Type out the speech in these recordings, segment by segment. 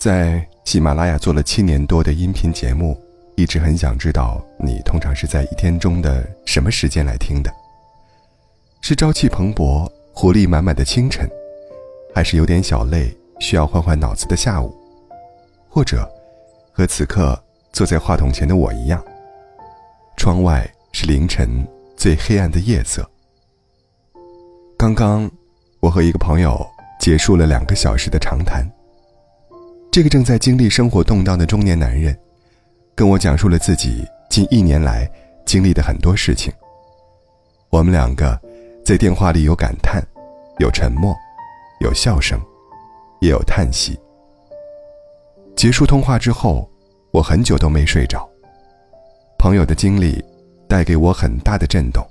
在喜马拉雅做了七年多的音频节目，一直很想知道你通常是在一天中的什么时间来听的？是朝气蓬勃、活力满满的清晨，还是有点小累、需要换换脑子的下午？或者，和此刻坐在话筒前的我一样，窗外是凌晨最黑暗的夜色。刚刚，我和一个朋友结束了两个小时的长谈。这个正在经历生活动荡的中年男人，跟我讲述了自己近一年来经历的很多事情。我们两个在电话里有感叹，有沉默，有笑声，也有叹息。结束通话之后，我很久都没睡着。朋友的经历带给我很大的震动，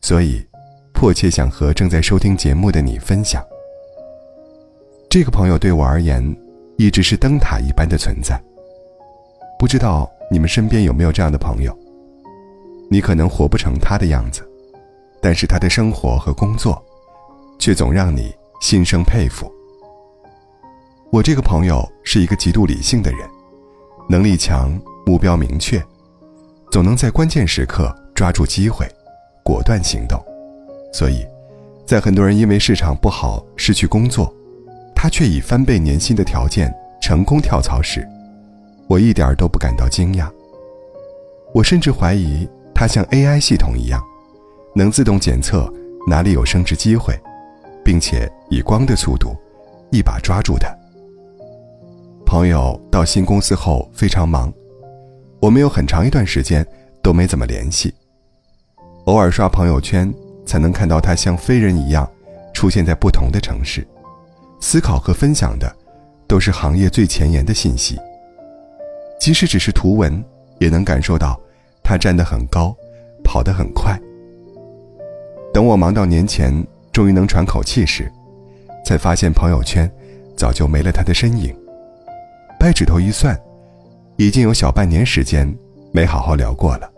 所以迫切想和正在收听节目的你分享。这个朋友对我而言。一直是灯塔一般的存在。不知道你们身边有没有这样的朋友？你可能活不成他的样子，但是他的生活和工作，却总让你心生佩服。我这个朋友是一个极度理性的人，能力强，目标明确，总能在关键时刻抓住机会，果断行动。所以，在很多人因为市场不好失去工作。他却以翻倍年薪的条件成功跳槽时，我一点都不感到惊讶。我甚至怀疑他像 AI 系统一样，能自动检测哪里有升职机会，并且以光的速度一把抓住他。朋友到新公司后非常忙，我们有很长一段时间都没怎么联系，偶尔刷朋友圈才能看到他像飞人一样出现在不同的城市。思考和分享的，都是行业最前沿的信息。即使只是图文，也能感受到他站得很高，跑得很快。等我忙到年前，终于能喘口气时，才发现朋友圈早就没了他的身影。掰指头一算，已经有小半年时间没好好聊过了。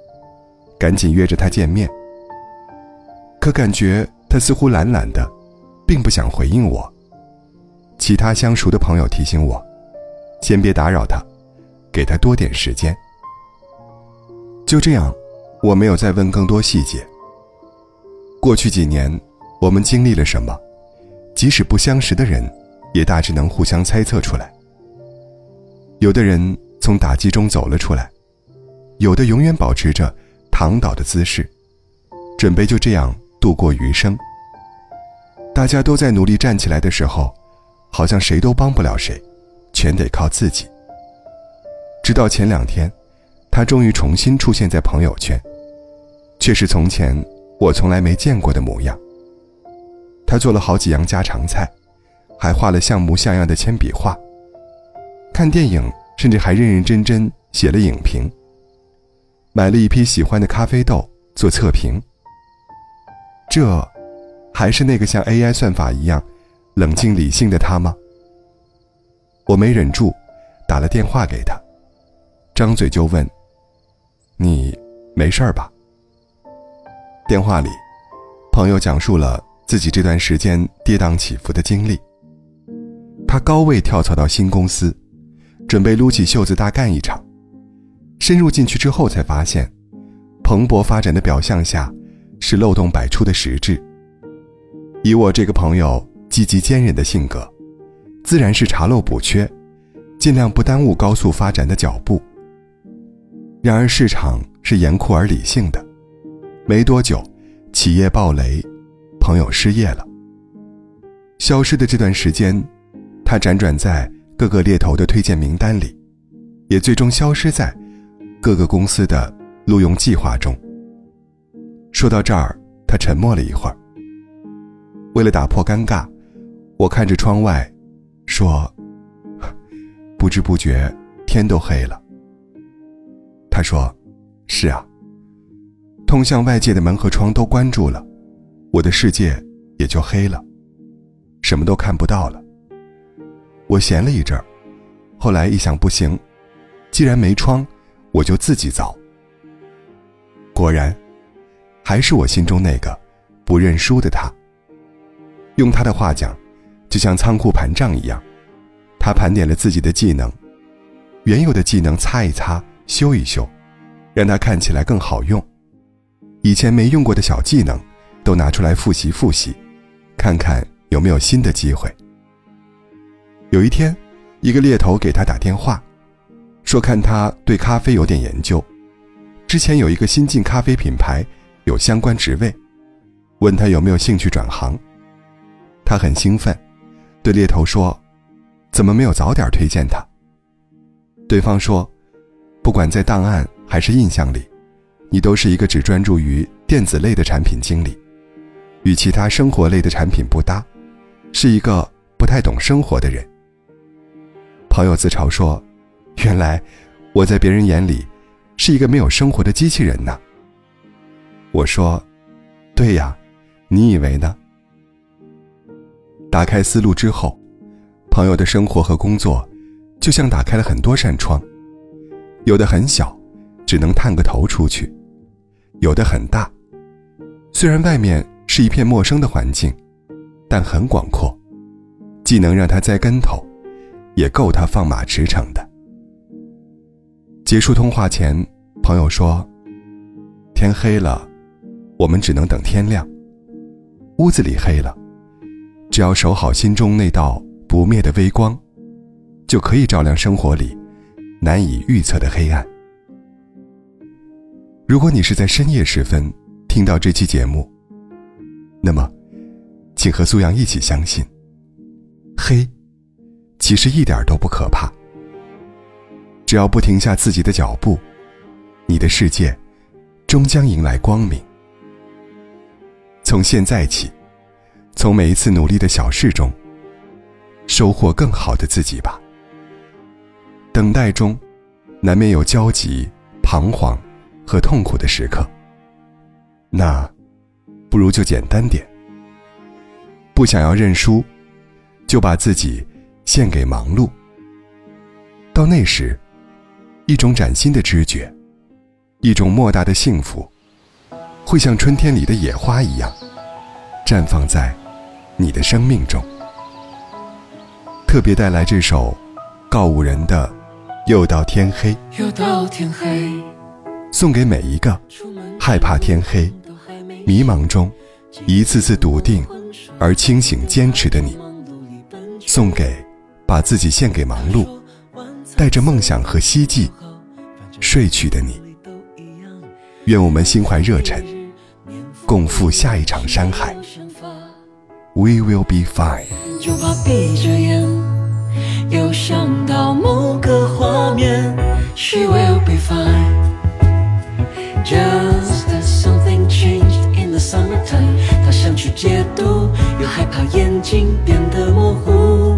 赶紧约着他见面，可感觉他似乎懒懒的，并不想回应我。其他相熟的朋友提醒我，先别打扰他，给他多点时间。就这样，我没有再问更多细节。过去几年，我们经历了什么，即使不相识的人，也大致能互相猜测出来。有的人从打击中走了出来，有的永远保持着躺倒的姿势，准备就这样度过余生。大家都在努力站起来的时候。好像谁都帮不了谁，全得靠自己。直到前两天，他终于重新出现在朋友圈，却是从前我从来没见过的模样。他做了好几样家常菜，还画了像模像样的铅笔画。看电影，甚至还认认真真写了影评。买了一批喜欢的咖啡豆做测评。这，还是那个像 AI 算法一样。冷静理性的他吗？我没忍住，打了电话给他，张嘴就问：“你没事吧？”电话里，朋友讲述了自己这段时间跌宕起伏的经历。他高位跳槽到新公司，准备撸起袖子大干一场。深入进去之后，才发现，蓬勃发展的表象下，是漏洞百出的实质。以我这个朋友。积极坚韧的性格，自然是查漏补缺，尽量不耽误高速发展的脚步。然而市场是严酷而理性的，没多久，企业暴雷，朋友失业了。消失的这段时间，他辗转在各个猎头的推荐名单里，也最终消失在各个公司的录用计划中。说到这儿，他沉默了一会儿，为了打破尴尬。我看着窗外，说：“不知不觉，天都黑了。”他说：“是啊，通向外界的门和窗都关住了，我的世界也就黑了，什么都看不到了。”我闲了一阵儿，后来一想，不行，既然没窗，我就自己凿。果然，还是我心中那个不认输的他。用他的话讲。就像仓库盘账一样，他盘点了自己的技能，原有的技能擦一擦、修一修，让它看起来更好用。以前没用过的小技能，都拿出来复习复习，看看有没有新的机会。有一天，一个猎头给他打电话，说看他对咖啡有点研究，之前有一个新进咖啡品牌有相关职位，问他有没有兴趣转行。他很兴奋，对猎头说：“怎么没有早点推荐他？”对方说：“不管在档案还是印象里，你都是一个只专注于电子类的产品经理，与其他生活类的产品不搭，是一个不太懂生活的人。”朋友自嘲说：“原来我在别人眼里是一个没有生活的机器人呢。”我说：“对呀，你以为呢？”打开思路之后，朋友的生活和工作就像打开了很多扇窗，有的很小，只能探个头出去；有的很大，虽然外面是一片陌生的环境，但很广阔，既能让他栽跟头，也够他放马驰骋的。结束通话前，朋友说：“天黑了，我们只能等天亮。屋子里黑了。”只要守好心中那道不灭的微光，就可以照亮生活里难以预测的黑暗。如果你是在深夜时分听到这期节目，那么，请和苏阳一起相信，黑其实一点都不可怕。只要不停下自己的脚步，你的世界终将迎来光明。从现在起。从每一次努力的小事中，收获更好的自己吧。等待中，难免有焦急、彷徨和痛苦的时刻。那，不如就简单点。不想要认输，就把自己献给忙碌。到那时，一种崭新的知觉，一种莫大的幸福，会像春天里的野花一样，绽放在。你的生命中，特别带来这首告五人的《又到天黑》，又到天黑，送给每一个害怕天黑、迷茫中一次次笃定而清醒坚持的你，送给把自己献给忙碌、带着梦想和希冀睡去的你。愿我们心怀热忱，共赴下一场山海。We will be fine。就怕闭着眼，又想到某个画面。She will be fine。Just as something changed in the summertime。她想去解读，又害怕眼睛变得模糊。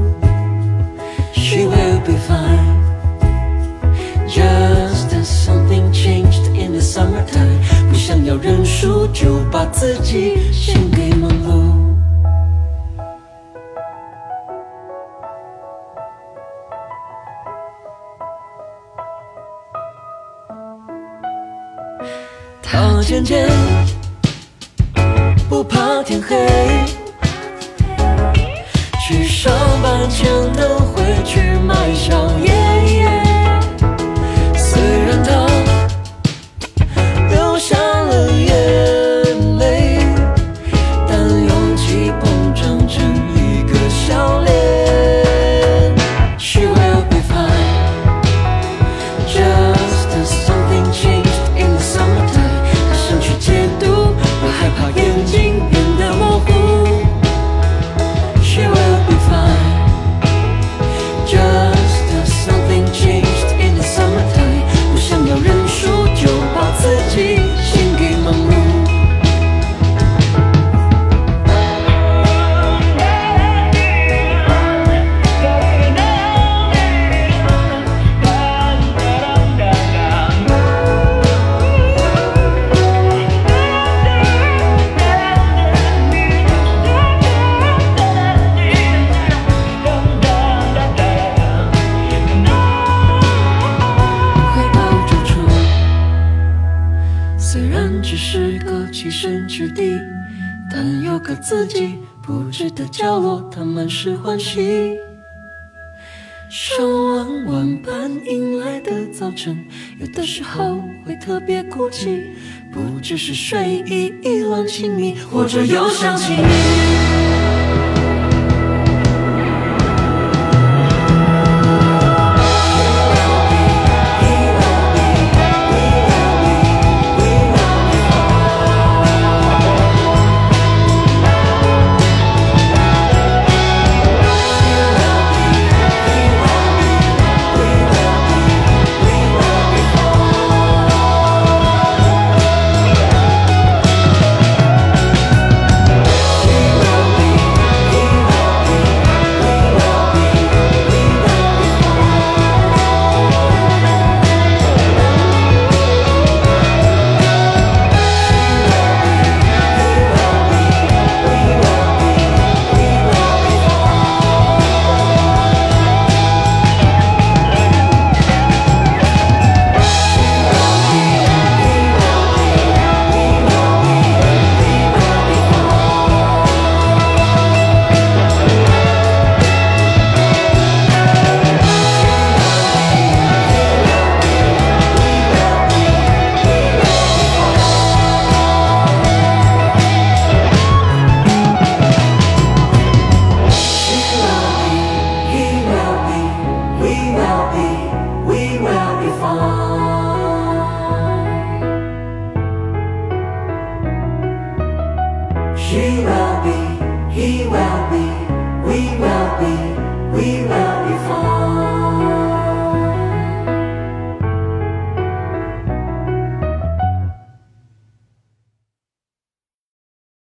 She will be fine。Just as something changed in the summertime。不想要认输，就把自己 他渐渐不怕天黑，去上班前都会去买宵夜。他满是欢喜。手往往般迎来的早晨，有的时候会特别孤寂，不只是睡意一乱情迷，或者又想起你。Oh.